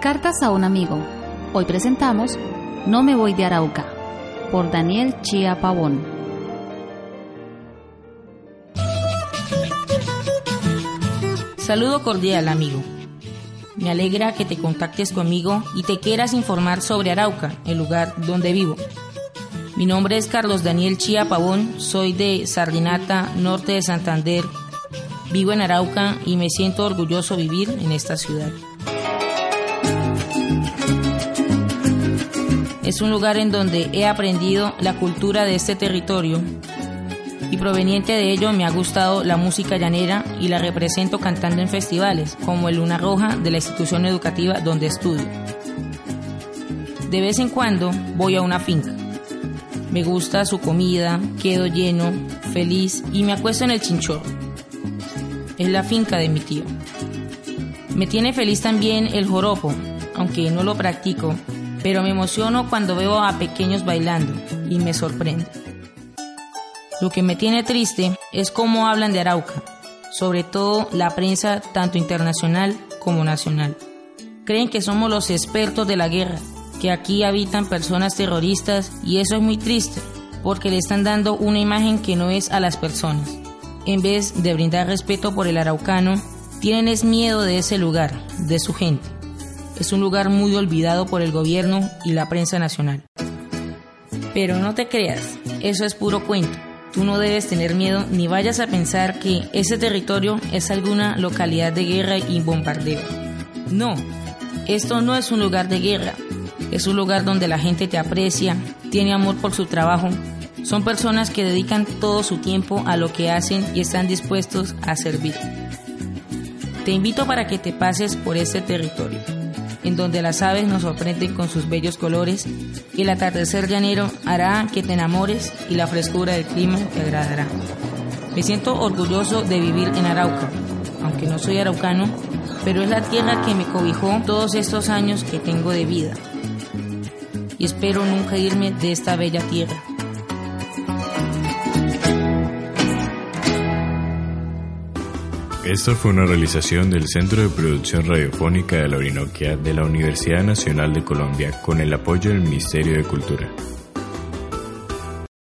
Cartas a un amigo. Hoy presentamos No me voy de Arauca, por Daniel Chia Pavón. Saludo cordial, amigo. Me alegra que te contactes conmigo y te quieras informar sobre Arauca, el lugar donde vivo. Mi nombre es Carlos Daniel Chía Pavón, soy de Sardinata, norte de Santander. Vivo en Arauca y me siento orgulloso vivir en esta ciudad. Es un lugar en donde he aprendido la cultura de este territorio y proveniente de ello me ha gustado la música llanera y la represento cantando en festivales como el Luna Roja de la institución educativa donde estudio. De vez en cuando voy a una finca me gusta su comida, quedo lleno, feliz y me acuesto en el chinchorro. Es la finca de mi tío. Me tiene feliz también el joropo, aunque no lo practico, pero me emociono cuando veo a pequeños bailando y me sorprende. Lo que me tiene triste es cómo hablan de Arauca, sobre todo la prensa tanto internacional como nacional. Creen que somos los expertos de la guerra que aquí habitan personas terroristas y eso es muy triste porque le están dando una imagen que no es a las personas. En vez de brindar respeto por el araucano, tienen es miedo de ese lugar, de su gente. Es un lugar muy olvidado por el gobierno y la prensa nacional. Pero no te creas, eso es puro cuento. Tú no debes tener miedo ni vayas a pensar que ese territorio es alguna localidad de guerra y bombardeo. No, esto no es un lugar de guerra, es un lugar donde la gente te aprecia, tiene amor por su trabajo. Son personas que dedican todo su tiempo a lo que hacen y están dispuestos a servir. Te invito para que te pases por este territorio, en donde las aves nos sorprenden con sus bellos colores y el atardecer llanero hará que te enamores y la frescura del clima te agradará. Me siento orgulloso de vivir en Arauca, aunque no soy araucano, pero es la tierra que me cobijó todos estos años que tengo de vida y espero nunca irme de esta bella tierra. Esta fue una realización del Centro de Producción Radiofónica de la Orinoquia de la Universidad Nacional de Colombia con el apoyo del Ministerio de Cultura.